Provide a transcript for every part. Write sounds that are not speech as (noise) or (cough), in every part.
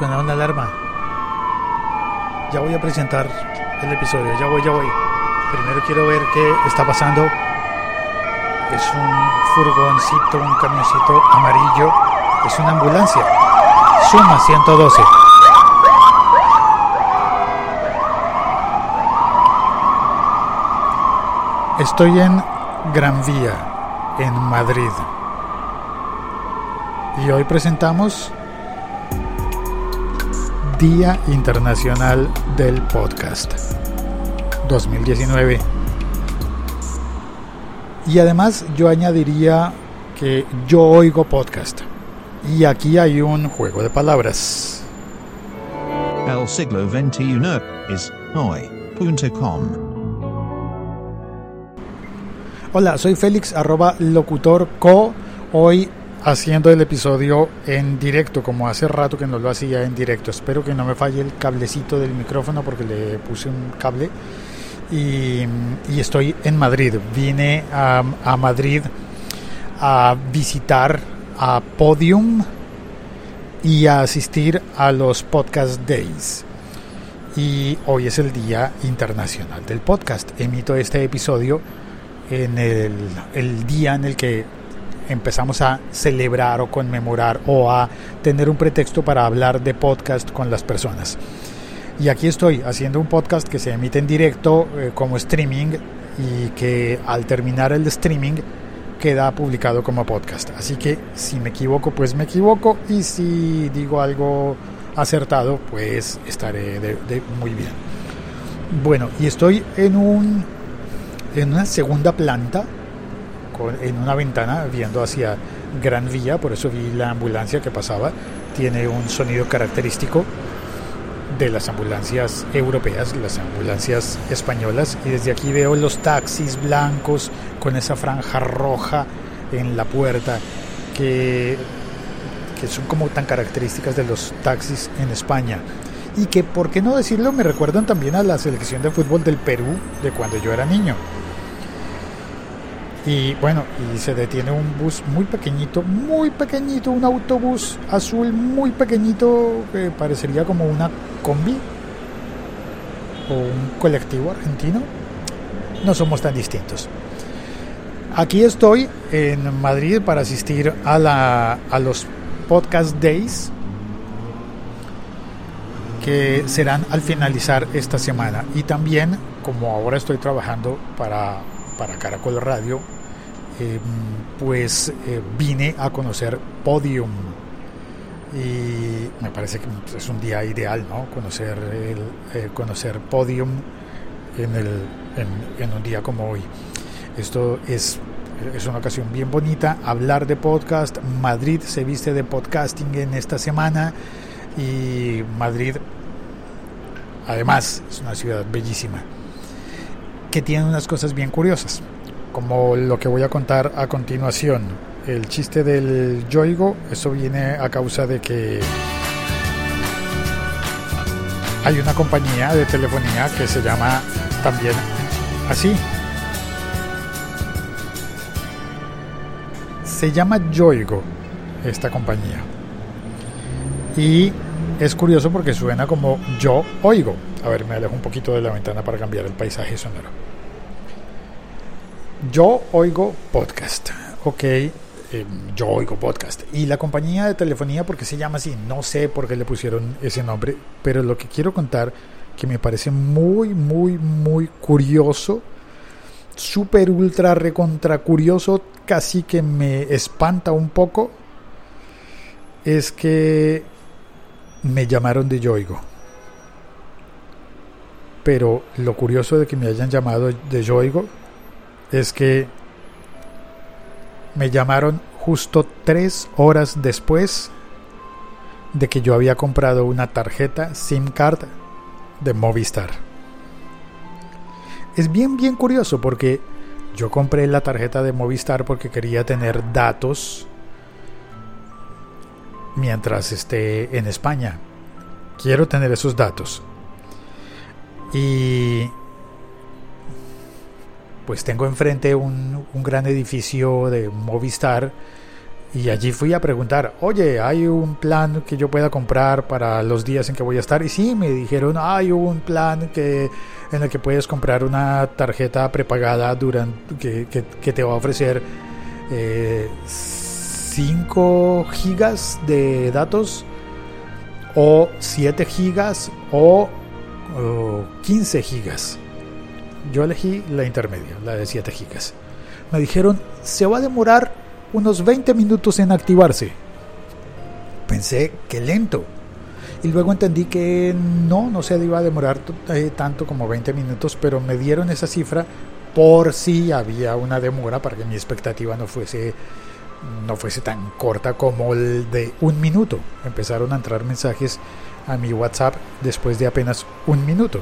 suena una alarma. Ya voy a presentar el episodio, ya voy, ya voy. Primero quiero ver qué está pasando. Es un furgoncito, un camioncito amarillo. Es una ambulancia. Suma 112. Estoy en Gran Vía, en Madrid. Y hoy presentamos Día Internacional del Podcast 2019. Y además yo añadiría que yo oigo podcast. Y aquí hay un juego de palabras. El siglo XXI es hoy.com. Hola, soy Félix, arroba locutor co. Hoy haciendo el episodio en directo, como hace rato que no lo hacía en directo. Espero que no me falle el cablecito del micrófono porque le puse un cable. Y, estoy en Madrid. Vine a, Madrid a visitar a Podium y a asistir a los Podcast Days. Y hoy es el Día Internacional del Podcast. Emito este episodio en el día en el que empezamos a celebrar o conmemorar o a tener un pretexto para hablar de podcast con las personas. Y aquí estoy haciendo un podcast que se emite en directo eh, como streaming y que al terminar el streaming queda publicado como podcast. Así que si me equivoco, pues me equivoco y si digo algo acertado, pues estaré de, de muy bien. Bueno, y estoy en un en una segunda planta en una ventana viendo hacia Gran Vía, por eso vi la ambulancia que pasaba. Tiene un sonido característico de las ambulancias europeas, las ambulancias españolas, y desde aquí veo los taxis blancos con esa franja roja en la puerta que, que son como tan características de los taxis en España. Y que, por qué no decirlo, me recuerdan también a la selección de fútbol del Perú de cuando yo era niño. Y bueno, y se detiene un bus muy pequeñito, muy pequeñito, un autobús azul muy pequeñito que parecería como una combi o un colectivo argentino. No somos tan distintos. Aquí estoy en Madrid para asistir a, la, a los Podcast Days que serán al finalizar esta semana. Y también, como ahora estoy trabajando para para Caracol Radio, eh, pues eh, vine a conocer Podium. Y me parece que es un día ideal, ¿no? Conocer, el, eh, conocer Podium en, el, en, en, un día como hoy. Esto es, es una ocasión bien bonita. Hablar de podcast. Madrid se viste de podcasting en esta semana. Y Madrid, además, es una ciudad bellísima que tiene unas cosas bien curiosas, como lo que voy a contar a continuación. El chiste del yoigo, eso viene a causa de que hay una compañía de telefonía que se llama también así. Se llama Yoigo esta compañía. Y es curioso porque suena como yo oigo. A ver, me alejo un poquito de la ventana para cambiar el paisaje sonoro. Yo oigo podcast. Ok, eh, yo oigo podcast. Y la compañía de telefonía, porque se llama así? No sé por qué le pusieron ese nombre, pero lo que quiero contar, que me parece muy, muy, muy curioso, súper, ultra, recontra curioso, casi que me espanta un poco, es que me llamaron de Yoigo. Pero lo curioso de que me hayan llamado de Yoigo es que me llamaron justo tres horas después de que yo había comprado una tarjeta SIM card de Movistar. Es bien, bien curioso porque yo compré la tarjeta de Movistar porque quería tener datos mientras esté en España. Quiero tener esos datos. Y pues tengo enfrente un, un gran edificio de Movistar Y allí fui a preguntar, oye, ¿hay un plan que yo pueda comprar para los días en que voy a estar? Y sí, me dijeron, hay un plan que, en el que puedes comprar una tarjeta prepagada durante, que, que, te va a ofrecer eh, 5 gigas de datos o 7 gigas o, o 15 gigas. Yo elegí la intermedia, la de 7 gigas. Me dijeron, se va a demorar unos 20 minutos en activarse. Pensé que lento. Y luego entendí que no, no se iba a demorar eh, tanto como 20 minutos, pero me dieron esa cifra por si había una demora para que mi expectativa no fuese no fuese tan corta como el de un minuto. Empezaron a entrar mensajes a mi WhatsApp después de apenas un minuto.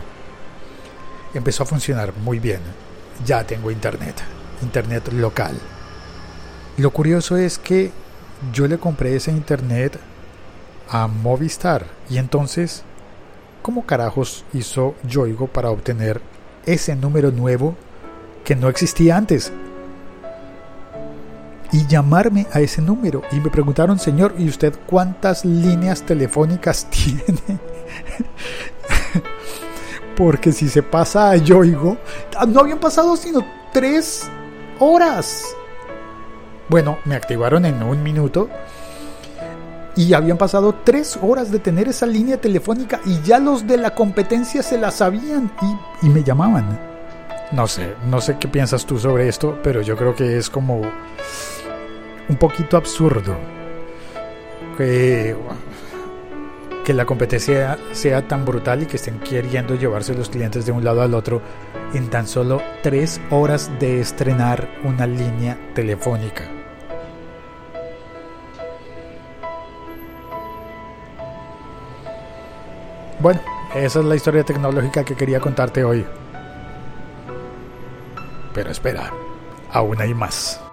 Empezó a funcionar muy bien. Ya tengo internet, internet local. Lo curioso es que yo le compré ese internet a Movistar y entonces, ¿cómo carajos hizo Yoigo para obtener ese número nuevo que no existía antes? Y llamarme a ese número. Y me preguntaron, señor, ¿y usted cuántas líneas telefónicas (laughs) tiene? Porque si se pasa a Yoigo, no habían pasado sino tres horas. Bueno, me activaron en un minuto y habían pasado tres horas de tener esa línea telefónica y ya los de la competencia se la sabían y, y, me llamaban. No sé, no sé qué piensas tú sobre esto, pero yo creo que es como un poquito absurdo que, que la competencia sea tan brutal y que estén queriendo llevarse los clientes de un lado al otro en tan solo tres horas de estrenar una línea telefónica. Bueno, esa es la historia tecnológica que quería contarte hoy. Pero espera, aún hay más.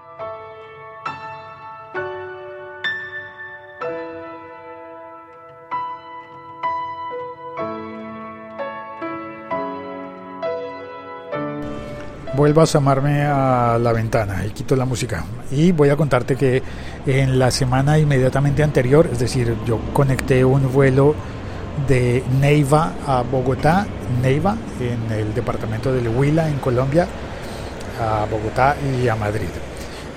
Vuelvo a asomarme a la ventana y quito la música. Y voy a contarte que en la semana inmediatamente anterior, es decir, yo conecté un vuelo de Neiva a Bogotá, Neiva, en el departamento del Huila, en Colombia, a Bogotá y a Madrid.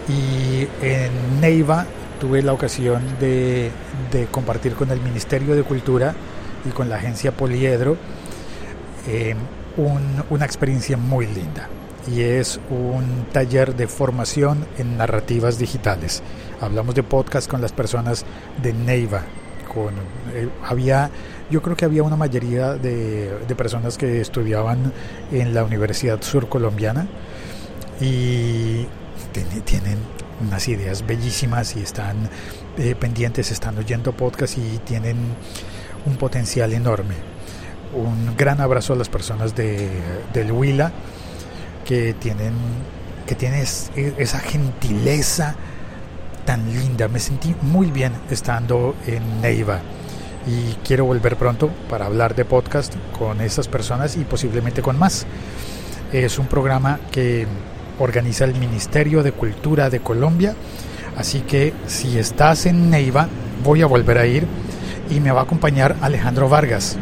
Y en Neiva tuve la ocasión de, compartir con el Ministerio de Cultura y con la agencia Poliedro eh, un, una experiencia muy linda y es un taller de formación en narrativas digitales. Hablamos de podcast con las personas de Neiva. Con, eh, había, yo creo que había una mayoría de, de, personas que estudiaban en la Universidad Surcolombiana y tienen unas ideas bellísimas y están eh, pendientes, están oyendo podcast y tienen un potencial enorme. Un gran abrazo a las personas de, del Huila que tienen que tienes esa gentileza tan linda. Me sentí muy bien estando en Neiva y quiero volver pronto para hablar de podcast con esas personas y posiblemente con más. Es un programa que organiza el Ministerio de Cultura de Colombia, así que si estás en Neiva voy a volver a ir y me va a acompañar Alejandro Vargas.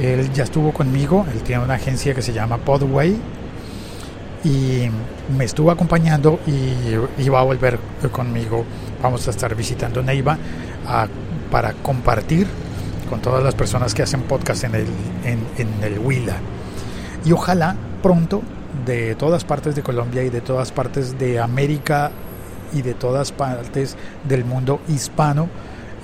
Él ya estuvo conmigo, él tiene una agencia que se llama Podway y me estuvo acompañando y iba a volver conmigo. Vamos a estar visitando Neiva para compartir con todas las personas que hacen podcast en el, en, en el Huila. Y ojalá pronto de todas partes de Colombia y de todas partes de América y de todas partes del mundo hispano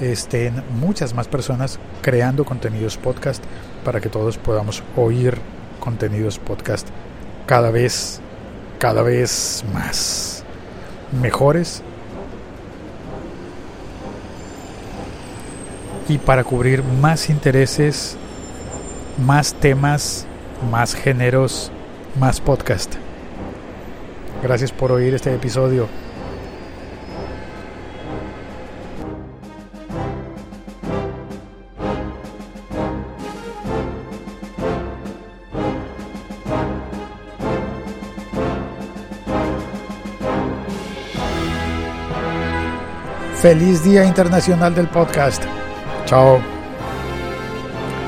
estén muchas más personas creando contenidos podcast para que todos podamos oír contenidos podcast cada vez cada vez más mejores y para cubrir más intereses, más temas, más géneros, más podcast. Gracias por oír este episodio. Feliz Día Internacional del Podcast. Chao.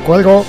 Cuelgo.